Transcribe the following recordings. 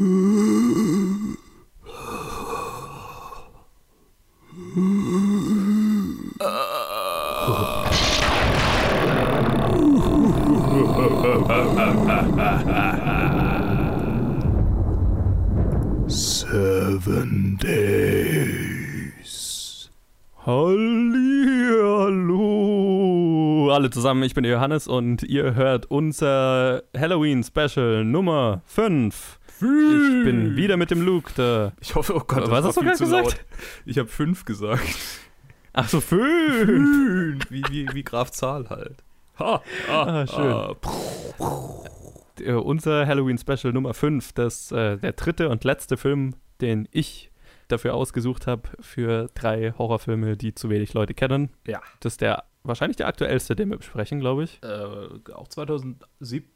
Seven Days. Hallo, alle zusammen, ich bin Johannes und ihr hört unser Halloween-Special Nummer 5. Ich bin wieder mit dem Luke da. Ich hoffe, oh Gott, Was hast du viel gerade zu gesagt? laut. Ich habe fünf gesagt. Ach so, 5. Fünf. Wie, wie, wie Graf Zahl halt. Ha, Ah, schön. Äh, unser Halloween-Special Nummer 5, das äh, der dritte und letzte Film, den ich dafür ausgesucht habe für drei Horrorfilme, die zu wenig Leute kennen. Ja. Das ist der wahrscheinlich der aktuellste, den wir besprechen, glaube ich. Äh, auch 2017,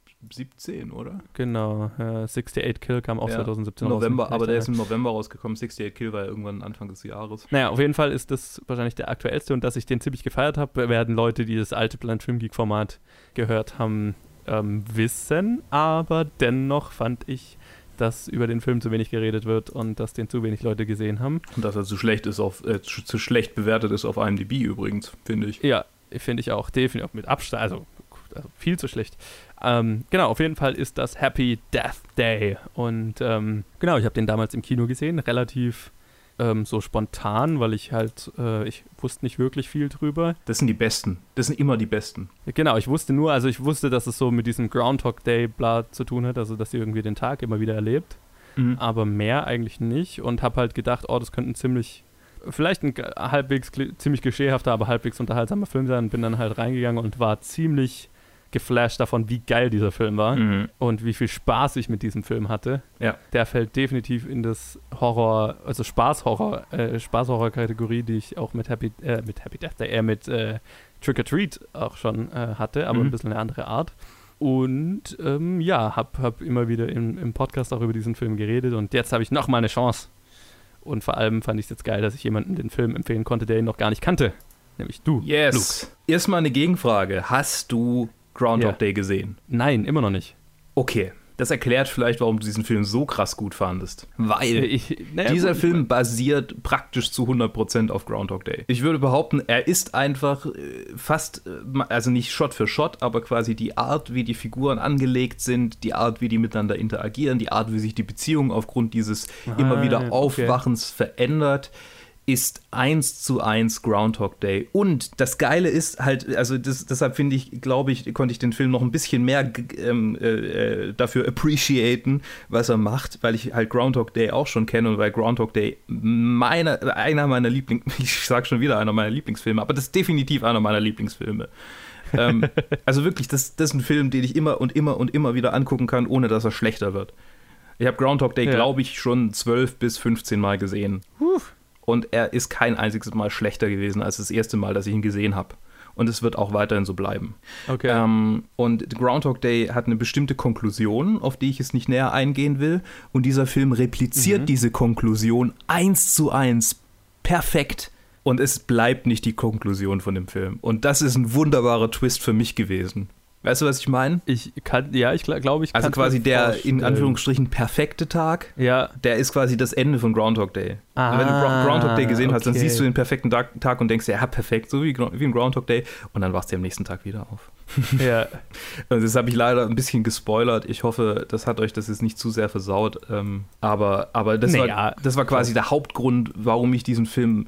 oder? Genau, äh, 68 Kill kam auch Ja, 2017 raus. November, ich aber der ist im November rausgekommen. 68 Kill war ja irgendwann Anfang des Jahres. Naja, auf jeden Fall ist das wahrscheinlich der aktuellste und dass ich den ziemlich gefeiert habe, werden Leute, die das alte Planet Film Geek Format gehört haben, ähm, wissen. Aber dennoch fand ich, dass über den Film zu wenig geredet wird und dass den zu wenig Leute gesehen haben. Und dass er zu schlecht ist auf, äh, zu zu schlecht bewertet ist auf IMDb übrigens, finde ich. Ja, finde ich auch definitiv mit Abstand, also, also viel zu schlecht. Ähm, genau, auf jeden Fall ist das Happy Death Day und ähm, genau, ich habe den damals im Kino gesehen, relativ ähm, so spontan, weil ich halt, äh, ich wusste nicht wirklich viel drüber. Das sind die Besten. Das sind immer die Besten. Genau, ich wusste nur, also ich wusste, dass es so mit diesem Groundhog Day bla zu tun hat, also dass sie irgendwie den Tag immer wieder erlebt, aber mehr eigentlich nicht und habe halt gedacht, oh, das könnte ein ziemlich, vielleicht ein halbwegs ziemlich klischeehafter, aber halbwegs unterhaltsamer Film sein. Bin dann halt reingegangen und war ziemlich geflasht davon, wie geil dieser Film war Mhm. und wie viel Spaß ich mit diesem Film hatte. Ja. Der fällt definitiv in das Horror, also Spaßhorror, äh, Spaßhorror-Kategorie, die ich auch mit Happy, äh, mit Happy Death Day, eher mit äh, Trick or Treat auch schon äh, hatte, aber Mhm. ein bisschen eine andere Art. Und ähm, ja, hab, hab immer wieder im, im Podcast auch über diesen Film geredet und jetzt habe ich noch mal eine Chance. Und vor allem fand ich es jetzt geil, dass ich jemanden den Film empfehlen konnte, der ihn noch gar nicht kannte. Nämlich du. Yes. Erstmal eine Gegenfrage. Hast du Groundhog Ja. Day gesehen? Nein, immer noch nicht. Okay. Das erklärt vielleicht, warum du diesen Film so krass gut fandest. Weil Ich, naja, dieser gut, Film basiert praktisch zu 100% auf Groundhog Day. Ich würde behaupten, er ist einfach äh, fast, äh, also nicht Shot für Shot, aber quasi die Art, wie die Figuren angelegt sind, die Art, wie die miteinander interagieren, die Art, wie sich die Beziehung aufgrund dieses immer Ah, wieder okay. Aufwachens verändert, ist eins zu eins Groundhog Day. Und das Geile ist halt, also das, deshalb finde ich, glaube ich, konnte ich den Film noch ein bisschen mehr ähm, äh, äh, dafür appreciaten, was er macht, weil ich halt Groundhog Day auch schon kenne und weil Groundhog Day meine, einer meiner Lieblings, ich sage schon wieder einer meiner Lieblingsfilme, aber das ist definitiv einer meiner Lieblingsfilme. ähm, also wirklich, das, das ist ein Film, den ich immer und immer und immer wieder angucken kann, ohne dass er schlechter wird. Ich habe Groundhog Day, Ja. glaube ich, schon 12 bis 15 Mal gesehen. Und er ist kein einziges Mal schlechter gewesen als das erste Mal, dass ich ihn gesehen habe. Und es wird auch weiterhin so bleiben. Okay. Ähm, und Groundhog Day hat eine bestimmte Konklusion, auf die ich jetzt nicht näher eingehen will. Und dieser Film repliziert Mhm. diese Konklusion eins zu eins perfekt. Und es bleibt nicht die Konklusion von dem Film. Und das ist ein wunderbarer Twist für mich gewesen. Weißt du, was ich meine? Ich kann, ja, ich glaube, ich Also kann's quasi der in. Anführungsstrichen perfekte Tag, Ja, der ist quasi das Ende von Groundhog Day. Ah, Wenn du Gro- Groundhog Day gesehen hast, dann okay. siehst du den perfekten Tag, und denkst, ja, perfekt, so wie, wie ein Groundhog Day. Und dann wachst du am nächsten Tag wieder auf. ja. Also das habe ich leider ein bisschen gespoilert. Ich hoffe, das hat euch das jetzt nicht zu sehr versaut. Ähm, aber aber das, Naja, war, das war quasi der Hauptgrund, warum ich diesen Film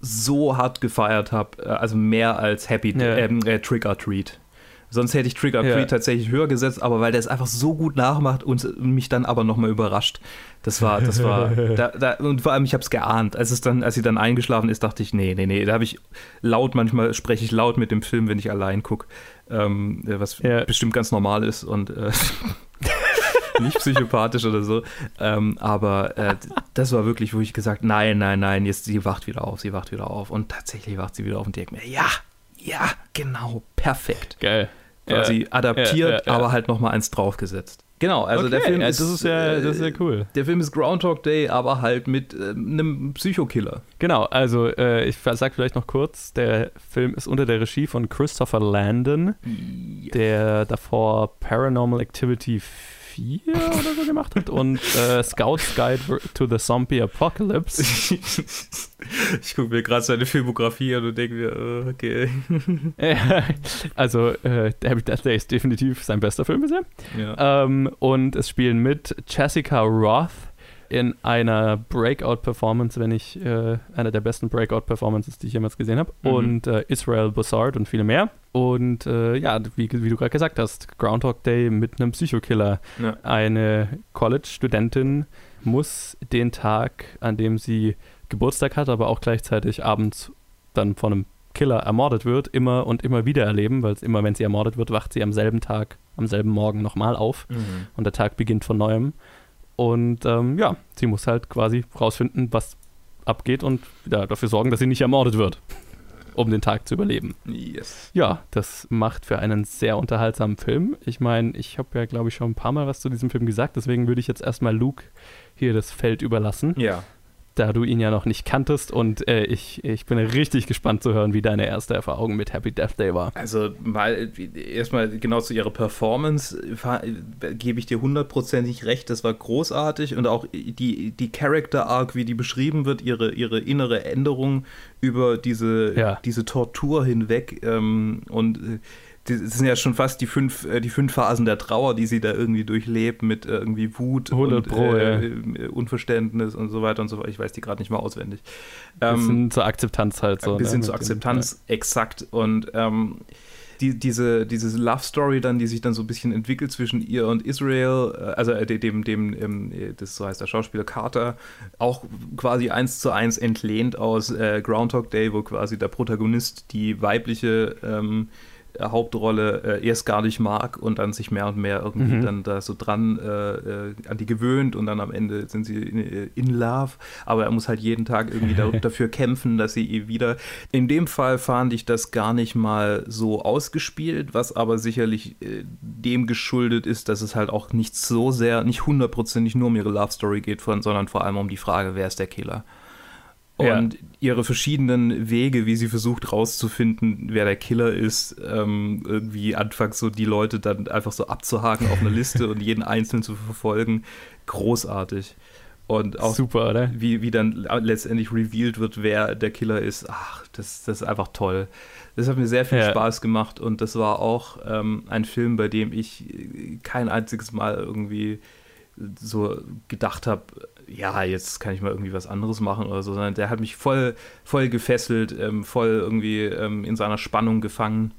so hart gefeiert habe. Also mehr als Happy Ja. ähm, äh, Trick or Treat. Sonst hätte ich Trick or Ja. Tatsächlich höher gesetzt, aber weil der es einfach so gut nachmacht und mich dann aber nochmal überrascht. Das war, das war, da, da, und vor allem, ich habe es geahnt. Als es dann, als sie dann eingeschlafen ist, dachte ich, nee, nee, nee. Da habe ich laut, manchmal spreche ich laut mit dem Film, wenn ich allein gucke, ähm, was Ja. bestimmt ganz normal ist und äh, nicht psychopathisch oder so. Ähm, aber äh, das war wirklich, wo ich gesagt, nein, nein, nein, jetzt sie wacht wieder auf, sie wacht wieder auf. Und tatsächlich wacht sie wieder auf und denkt mir, ja, ja, genau, perfekt. Geil. Quasi adaptiert, aber halt nochmal eins draufgesetzt. Genau, also der Okay, Film ja, ist. das ist ja, äh, das ist ja cool. Der Film ist Groundhog Day, aber halt mit äh, einem Psychokiller. Genau, also äh, ich sag vielleicht noch kurz, der Film ist unter der Regie von Christopher Landon, der davor Paranormal Activity 4 oder so gemacht hat und äh, Scout's Guide to the Zombie Apocalypse. ich gucke mir gerade seine Filmografie an und denke mir, oh, okay. also, äh, Happy Death Day ist definitiv sein bester Film bisher. Ja. Ähm, und es spielen mit Jessica Roth, in einer Breakout-Performance, wenn ich äh, einer der besten Breakout-Performances, die ich jemals gesehen habe. Mhm. Und äh, Israel Bussard und viele mehr. Und äh, ja, wie, wie du gerade gesagt hast, Groundhog Day mit einem Psychokiller. Ja. Eine College-Studentin muss den Tag, an dem sie Geburtstag hat, aber auch gleichzeitig abends dann von einem Killer ermordet wird, immer und immer wieder erleben, weil es immer, wenn sie ermordet wird, wacht sie am selben Tag, am selben Morgen nochmal auf mhm. und der Tag beginnt von neuem. Und ähm, ja, sie muss halt quasi rausfinden, was abgeht und ja, dafür sorgen, dass sie nicht ermordet wird, um den Tag zu überleben. Yes. Ja, das macht für einen sehr unterhaltsamen Film. Ich meine, ich habe ja, glaube ich, schon ein paar Mal was zu diesem Film gesagt, deswegen würde ich jetzt erstmal Luke hier das Feld überlassen. Ja da du ihn ja noch nicht kanntest und äh, ich, ich bin richtig gespannt zu hören, wie deine erste Erfahrung mit Happy Death Day war. Also mal erstmal genau zu ihrer Performance gebe ich dir hundertprozentig recht, das war großartig und auch die, die Character Arc, wie die beschrieben wird, ihre, ihre innere Änderung über diese, ja. diese Tortur hinweg ähm, und äh, das sind ja schon fast die fünf, äh, die fünf Phasen der Trauer, die sie da irgendwie durchlebt, mit äh, irgendwie Wut und Pro, äh, ja. Unverständnis und so weiter und so fort. Ich weiß die gerade nicht mal auswendig. Ähm, zur Akzeptanz halt so. Ein bisschen ne? zur Akzeptanz, ja. exakt. Und ähm, die, diese, diese Love Story dann, die sich dann so ein bisschen entwickelt zwischen ihr und Israel, also dem, dem, dem das so heißt der Schauspieler Carter, auch quasi eins zu eins entlehnt aus äh, Groundhog Day, wo quasi der Protagonist die weibliche ähm, Hauptrolle äh, erst gar nicht mag und dann sich mehr und mehr irgendwie mhm. dann da so dran äh, äh, an die gewöhnt und dann am Ende sind sie in, in love. Aber er muss halt jeden Tag irgendwie da, dafür kämpfen, dass sie ihr wieder. In dem Fall fand ich das gar nicht mal so ausgespielt, was aber sicherlich äh, dem geschuldet ist, dass es halt auch nicht so sehr, nicht hundertprozentig nur um ihre Love Story geht, von, sondern vor allem um die Frage, wer ist der Killer. Und ja. ihre verschiedenen Wege, wie sie versucht rauszufinden, wer der Killer ist, ähm, irgendwie anfangs so die Leute dann einfach so abzuhaken auf einer Liste und jeden einzeln zu verfolgen, großartig. Und auch Super, oder? Wie, wie dann letztendlich revealed wird, wer der Killer ist. Ach, das, das ist einfach toll. Das hat mir sehr viel ja. Spaß gemacht und das war auch ähm, ein Film, bei dem ich kein einziges Mal irgendwie so gedacht habe, ja, jetzt kann ich mal irgendwie was anderes machen oder so, sondern der hat mich voll, voll gefesselt, ähm, voll irgendwie ähm, in seiner Spannung gefangen.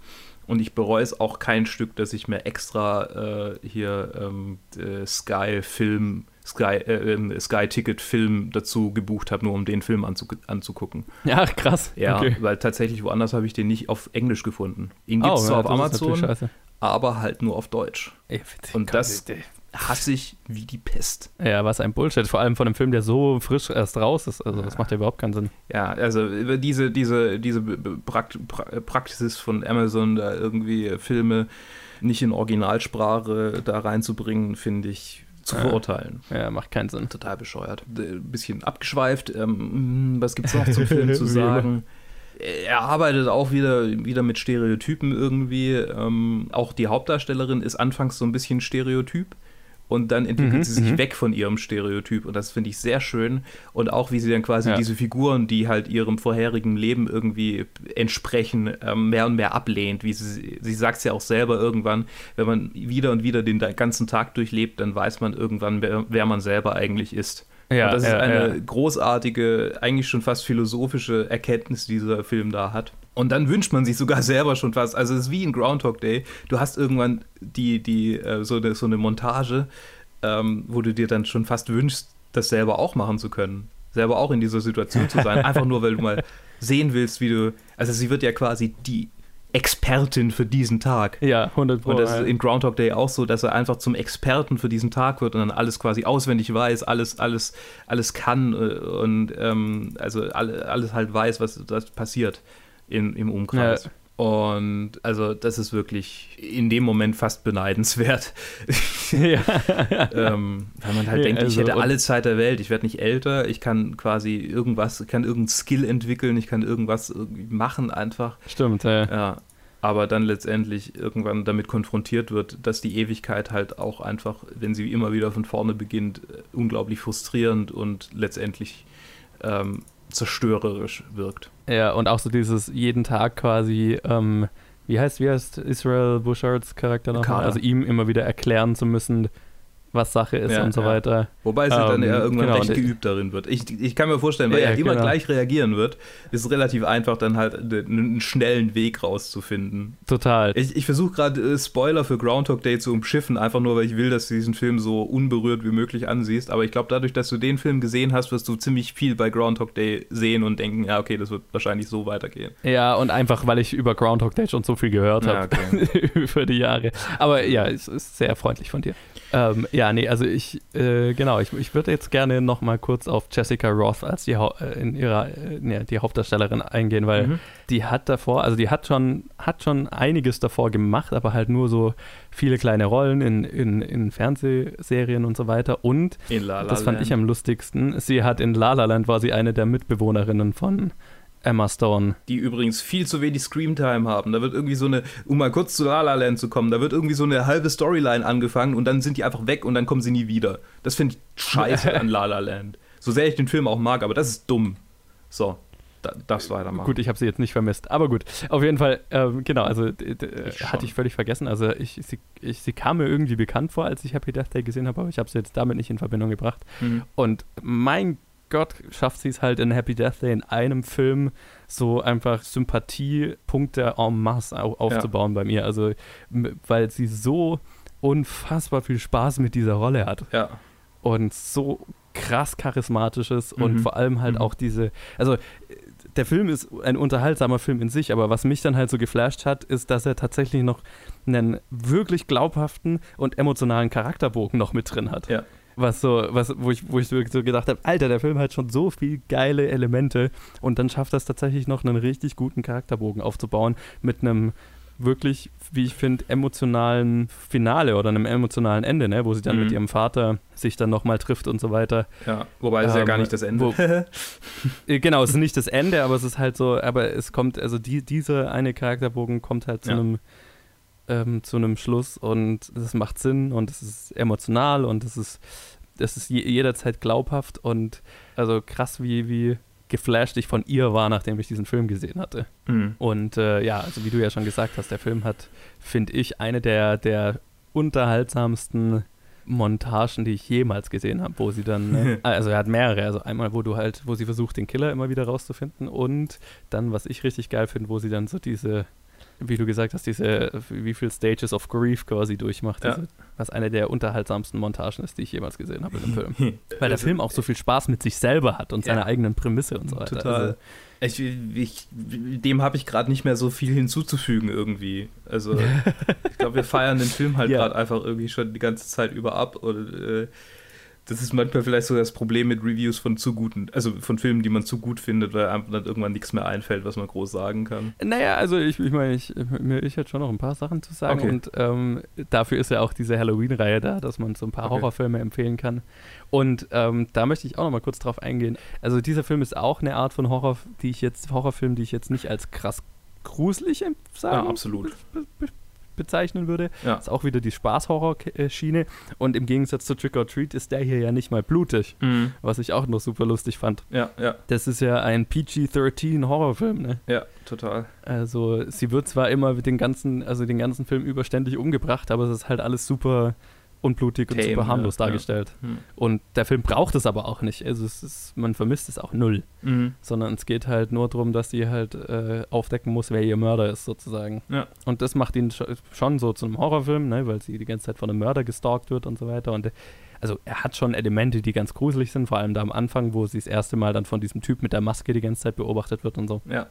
Und ich bereue es auch kein Stück, dass ich mir extra äh, hier ähm, Sky Film, Sky, äh, ähm, Sky Ticket Film dazu gebucht habe, nur um den Film anzu anzugucken. Ja, krass. Ja, okay. weil tatsächlich woanders habe ich den nicht auf Englisch gefunden. Ihn gibt es oh, zwar ja, auf Amazon, aber halt nur auf Deutsch. Ey, Und das, hasse ich wie die Pest. Ja, was ein Bullshit. Vor allem von einem Film, der so frisch erst raus ist. Also, das macht ja überhaupt keinen Sinn. Ja, also diese, diese, diese Prakt Praxis von Amazon, da irgendwie Filme nicht in Originalsprache da reinzubringen, finde ich zu verurteilen. Ja, macht keinen Sinn. Total bescheuert. Ein bisschen abgeschweift. Ähm, was gibt es noch zum Film zu sagen? Er arbeitet auch wieder, wieder mit Stereotypen irgendwie. Ähm, auch die Hauptdarstellerin ist anfangs so ein bisschen Stereotyp und dann entwickelt mhm, sie sich mhm. weg von ihrem Stereotyp und das finde ich sehr schön und auch wie sie dann quasi ja. diese Figuren, die halt ihrem vorherigen Leben irgendwie entsprechen, ähm, mehr und mehr ablehnt, wie sie, sie sagt es ja auch selber irgendwann, wenn man wieder und wieder den ganzen Tag durchlebt, dann weiß man irgendwann, wer, wer man selber eigentlich ist. Ja, und das ja, ist eine ja. großartige, eigentlich schon fast philosophische Erkenntnis, die dieser Film da hat. Und dann wünscht man sich sogar selber schon fast. Also es ist wie in Groundhog Day. Du hast irgendwann die, die, äh, so, eine, so eine Montage, ähm, wo du dir dann schon fast wünschst, das selber auch machen zu können. Selber auch in dieser Situation zu sein. Einfach nur, weil du mal sehen willst, wie du. Also sie wird ja quasi die Expertin für diesen Tag. Ja, 100 Pro. Und das ist in Groundhog Day auch so, dass er einfach zum Experten für diesen Tag wird und dann alles quasi auswendig weiß, alles, alles, alles kann äh, und ähm, also alles halt weiß, was, was passiert in, im Umkreis. Ja. Und also das ist wirklich in dem Moment fast beneidenswert. ja. ähm, weil man halt ja, denkt, also, ich hätte alle Zeit der Welt, ich werde nicht älter, ich kann quasi irgendwas, kann irgendein Skill entwickeln, ich kann irgendwas irgendwie machen einfach. Stimmt, ja. ja. aber dann letztendlich irgendwann damit konfrontiert wird, dass die Ewigkeit halt auch einfach, wenn sie immer wieder von vorne beginnt, äh, unglaublich frustrierend und letztendlich ähm, zerstörerisch wirkt. Ja, und auch so dieses jeden Tag quasi, ähm, wie heißt, wie heißt Israel Bushards Charakter noch? Also ihm immer wieder erklären zu müssen, was Sache ist ja, und so ja. weiter. Wobei sie ähm, dann eher irgendwann genau, recht geübt darin wird. Ich, ich kann mir vorstellen, weil ja, er immer genau. gleich reagieren wird, ist es relativ einfach, dann halt einen schnellen Weg rauszufinden. Total. Ich, ich versuche gerade äh, Spoiler für Groundhog Day zu umschiffen, einfach nur, weil ich will, dass du diesen Film so unberührt wie möglich ansiehst. Aber ich glaube, dadurch, dass du den Film gesehen hast, wirst du ziemlich viel bei Groundhog Day sehen und denken, ja, okay, das wird wahrscheinlich so weitergehen. Ja, und einfach, weil ich über Groundhog Day schon so viel gehört habe okay. über die Jahre. Aber ja, es ist sehr freundlich von dir. Ähm, ja, nee, also ich, äh, genau, ich, ich würde jetzt gerne noch mal kurz auf Jessica Roth als die, äh, in ihrer, äh, nee, die Hauptdarstellerin eingehen, weil mhm. die hat davor, also die hat schon, hat schon einiges davor gemacht, aber halt nur so viele kleine Rollen in, in, in Fernsehserien und so weiter. Und das fand ich am lustigsten, sie hat in La La Land war sie eine der Mitbewohnerinnen von Emma Stone. Die übrigens viel zu wenig Screamtime haben. Da wird irgendwie so eine, um mal kurz zu La La Land zu kommen, da wird irgendwie so eine halbe Storyline angefangen und dann sind die einfach weg und dann kommen sie nie wieder. Das finde ich scheiße an La La Land. So sehr ich den Film auch mag, aber das ist dumm. So, da, das weitermachen. Gut, ich habe sie jetzt nicht vermisst, aber gut. Auf jeden Fall, ähm, genau, also ich hatte ich völlig vergessen. Also ich, sie, ich, sie kam mir irgendwie bekannt vor, als ich Happy Death Day gesehen habe, aber ich habe sie jetzt damit nicht in Verbindung gebracht. Mhm. Und mein Gott schafft sie es halt in Happy Death Day in einem Film so einfach Sympathiepunkte en masse aufzubauen ja. bei mir. Also, weil sie so unfassbar viel Spaß mit dieser Rolle hat. Ja. Und so krass charismatisches mhm. und vor allem halt mhm. auch diese, also der Film ist ein unterhaltsamer Film in sich, aber was mich dann halt so geflasht hat, ist, dass er tatsächlich noch einen wirklich glaubhaften und emotionalen Charakterbogen noch mit drin hat. Ja was so, was, wo ich, wo ich so gedacht habe, Alter, der Film hat schon so viel geile Elemente und dann schafft das tatsächlich noch einen richtig guten Charakterbogen aufzubauen mit einem wirklich, wie ich finde, emotionalen Finale oder einem emotionalen Ende, ne? wo sie dann mhm. mit ihrem Vater sich dann nochmal trifft und so weiter. Ja, wobei es ähm, ja gar nicht das Ende. Wo, äh, genau, es ist nicht das Ende, aber es ist halt so, aber es kommt, also die, dieser eine Charakterbogen kommt halt zu ja. einem ähm, zu einem Schluss und es macht Sinn und es ist emotional und es ist, es ist jederzeit glaubhaft und also krass, wie, wie geflasht ich von ihr war, nachdem ich diesen Film gesehen hatte. Mhm. Und äh, ja, also wie du ja schon gesagt hast, der Film hat, finde ich, eine der, der unterhaltsamsten Montagen, die ich jemals gesehen habe, wo sie dann, ne, also er hat mehrere, also einmal, wo du halt, wo sie versucht, den Killer immer wieder rauszufinden und dann, was ich richtig geil finde, wo sie dann so diese wie du gesagt hast, diese, wie viele Stages of Grief quasi durchmacht, ja. diese, was eine der unterhaltsamsten Montagen ist, die ich jemals gesehen habe in einem Film. Weil der also, Film auch so viel Spaß mit sich selber hat und ja. seiner eigenen Prämisse und so weiter. Total. Also, ich, ich, dem habe ich gerade nicht mehr so viel hinzuzufügen irgendwie. Also ich glaube, wir feiern den Film halt ja. gerade einfach irgendwie schon die ganze Zeit über ab und äh, das ist manchmal vielleicht so das Problem mit Reviews von zu guten, also von Filmen, die man zu gut findet, weil einem dann irgendwann nichts mehr einfällt, was man groß sagen kann. Naja, also ich, ich meine, ich, ich hätte schon noch ein paar Sachen zu sagen okay. und ähm, dafür ist ja auch diese Halloween-Reihe da, dass man so ein paar okay. Horrorfilme empfehlen kann. Und ähm, da möchte ich auch noch mal kurz drauf eingehen. Also dieser Film ist auch eine Art von Horror, die ich jetzt, Horrorfilm, die ich jetzt nicht als krass gruselig sagen ja, absolut bezeichnen würde. Ja. Ist auch wieder die Spaß-Horror-Schiene. Und im Gegensatz zu Trick or Treat ist der hier ja nicht mal blutig, mhm. was ich auch noch super lustig fand. Ja, ja. Das ist ja ein PG-13 Horrorfilm, ne? Ja, total. Also sie wird zwar immer den ganzen, also den ganzen Film überständig umgebracht, aber es ist halt alles super unblutig Tame, und super harmlos ja, dargestellt. Ja. Hm. Und der Film braucht es aber auch nicht. Also es ist, man vermisst es auch null. Mhm. Sondern es geht halt nur darum, dass sie halt äh, aufdecken muss, wer ihr Mörder ist, sozusagen. Ja. Und das macht ihn schon so zu einem Horrorfilm, ne, weil sie die ganze Zeit von einem Mörder gestalkt wird und so weiter. Und also er hat schon Elemente, die ganz gruselig sind, vor allem da am Anfang, wo sie das erste Mal dann von diesem Typ mit der Maske die ganze Zeit beobachtet wird und so. Ja.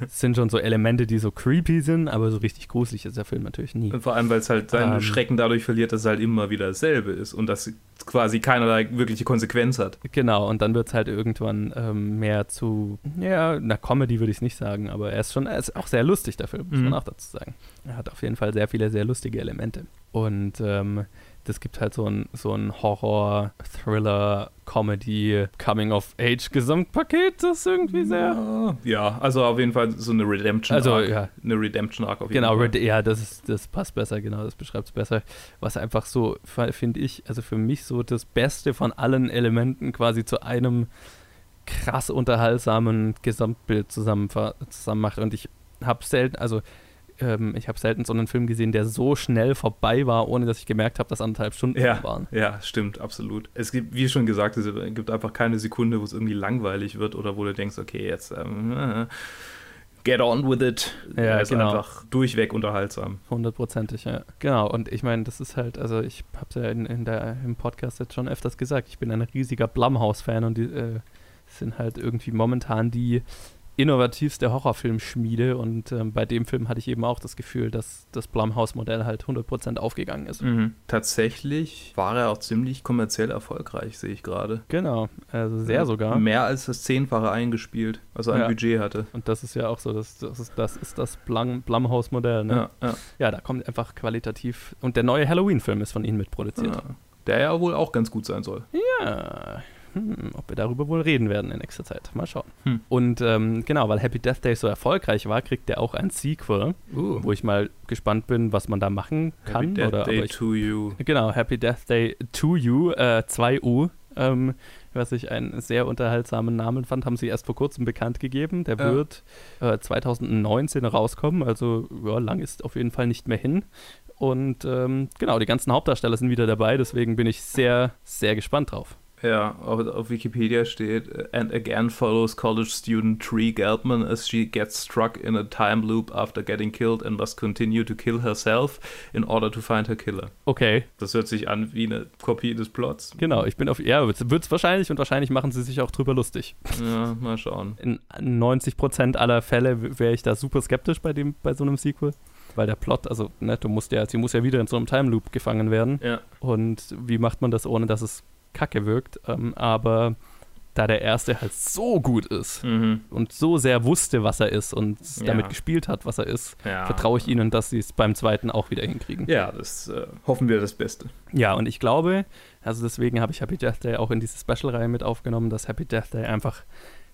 Es sind schon so Elemente, die so creepy sind, aber so richtig gruselig ist der Film natürlich nie. Und vor allem, weil es halt seinen ähm, Schrecken dadurch verliert, dass es halt immer wieder dasselbe ist und dass quasi keinerlei wirkliche Konsequenz hat. Genau, und dann wird es halt irgendwann ähm, mehr zu, ja, na Comedy würde ich es nicht sagen, aber er ist schon, er ist auch sehr lustig, der Film, muss mhm. man auch dazu sagen. Er hat auf jeden Fall sehr viele sehr lustige Elemente. Und ähm, das gibt halt so ein, so ein Horror, Thriller, Comedy, Coming-of-Age-Gesamtpaket, das irgendwie sehr. Ja, also auf jeden Fall so eine Redemption Also, Arc. ja. Eine Redemption Arc auf jeden Genau, Fall. Red, ja, das, ist, das passt besser, genau, das beschreibt es besser. Was einfach so, finde ich, also für mich so das Beste von allen Elementen quasi zu einem krass unterhaltsamen Gesamtbild zusammen, zusammen macht. Und ich habe selten, also ähm, ich habe selten so einen Film gesehen, der so schnell vorbei war, ohne dass ich gemerkt habe, dass anderthalb Stunden Ja. waren. Ja, stimmt, absolut. Es gibt, wie schon gesagt, es gibt einfach keine Sekunde, wo es irgendwie langweilig wird oder wo du denkst, okay, jetzt ähm, äh, get on with it. Ja, ist genau. einfach durchweg unterhaltsam. Hundertprozentig, ja. Genau, und ich meine, das ist halt, also ich habe es ja in, in der, im Podcast jetzt schon öfters gesagt, ich bin ein riesiger Blumhouse-Fan und die äh, sind halt irgendwie momentan die innovativste Horrorfilmschmiede und ähm, bei dem Film hatte ich eben auch das Gefühl, dass das Blumhouse-Modell halt 100% aufgegangen ist. Mhm. Tatsächlich war er auch ziemlich kommerziell erfolgreich, sehe ich gerade. Genau, also sehr sogar. Mehr als das Zehnfache eingespielt, was er an Ja. Budget hatte. Und das ist ja auch so, das, das ist das, ist das Blum, Blumhouse-Modell. Ne? Ja, ja. Ja, da kommt einfach qualitativ. Und der neue Halloween-Film ist von ihnen mitproduziert. Ja. Der ja wohl auch ganz gut sein soll. Ja. Hm, ob wir darüber wohl reden werden in nächster Zeit. Mal schauen. Hm. Und ähm, genau, weil Happy Death Day so erfolgreich war, kriegt der auch ein Sequel, Uh. wo ich mal gespannt bin, was man da machen kann. Happy Death oder, Day ich, to you. genau, Happy Death Day to You, äh, 2U. Ähm, was ich einen sehr unterhaltsamen Namen fand, haben sie erst vor kurzem bekannt gegeben. Der Ja. wird äh, 2019 rauskommen, also ja, lang ist auf jeden Fall nicht mehr hin. Und ähm, genau, die ganzen Hauptdarsteller sind wieder dabei, deswegen bin ich sehr, sehr gespannt drauf. Ja, auf, auf Wikipedia steht, äh, and again follows college student Tree Geldman as she gets struck in a time loop after getting killed and must continue to kill herself in order to find her killer. Okay, Das hört sich an wie eine Kopie des Plots. genau, ich bin auf, ja, wird es wahrscheinlich und wahrscheinlich machen sie sich auch drüber lustig. Ja, mal schauen. In 90% aller Fälle wäre ich da super skeptisch bei, dem, bei so einem Sequel. Weil der Plot, also, ne, du musst ja, sie muss ja wieder in so einem Time Loop gefangen werden. Ja. Und wie macht man das, ohne dass es kacke wirkt? Ähm, aber da der erste halt so gut ist Mhm. und so sehr wusste, was er ist und Ja. damit gespielt hat, was er ist, ja. vertraue ich ihnen, dass sie es beim zweiten auch wieder hinkriegen. Ja, das äh, hoffen wir das Beste. Ja, und ich glaube, also deswegen habe ich Happy Death Day auch in diese Special-Reihe mit aufgenommen, dass Happy Death Day einfach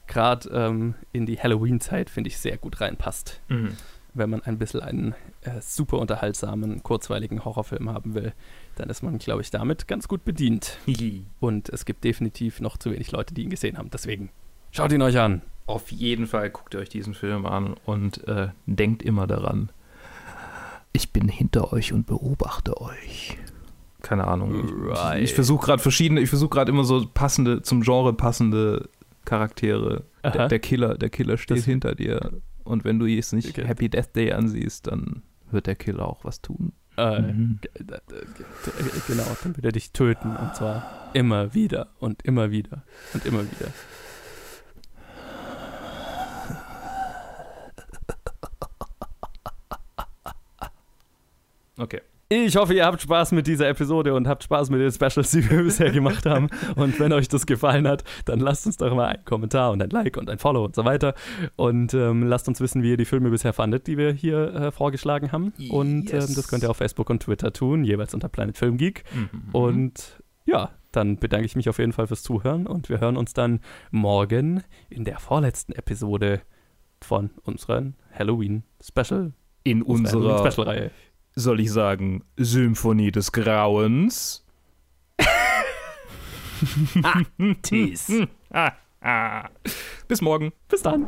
gerade ähm, in die Halloween-Zeit, finde ich, sehr gut reinpasst. Mhm. Wenn man ein bisschen einen äh, super unterhaltsamen, kurzweiligen Horrorfilm haben will, dann ist man, glaube ich, damit ganz gut bedient. Und es gibt definitiv noch zu wenig Leute, die ihn gesehen haben. Deswegen schaut ihn euch an. Auf jeden Fall guckt ihr euch diesen Film an und äh, denkt immer daran. Ich bin hinter euch und beobachte euch. Keine Ahnung. Ich, Right. ich versuche gerade verschiedene, ich versuche gerade immer so passende, zum Genre passende Charaktere. Der, der Killer, der Killer steht Das- hinter dir. Und wenn du jetzt nicht Okay. Happy Death Day ansiehst, dann wird der Killer auch was tun. Äh, Mhm. Genau, dann wird er dich töten. Und zwar immer wieder und immer wieder und immer wieder. Okay. Ich hoffe, ihr habt Spaß mit dieser Episode und habt Spaß mit den Specials, die wir bisher gemacht haben. Und wenn euch das gefallen hat, dann lasst uns doch mal einen Kommentar und ein Like und ein Follow und so weiter. Und ähm, lasst uns wissen, wie ihr die Filme bisher fandet, die wir hier äh, vorgeschlagen haben. Und Yes. ähm, das könnt ihr auf Facebook und Twitter tun, jeweils unter Planet Film Geek. Mhm. Und ja, dann bedanke ich mich auf jeden Fall fürs Zuhören und wir hören uns dann morgen in der vorletzten Episode von unseren Halloween-Special. in unserer, Special-Reihe. Soll ich sagen, Symphonie des Grauens. Tease. Ah, ah. Bis morgen. Bis dann.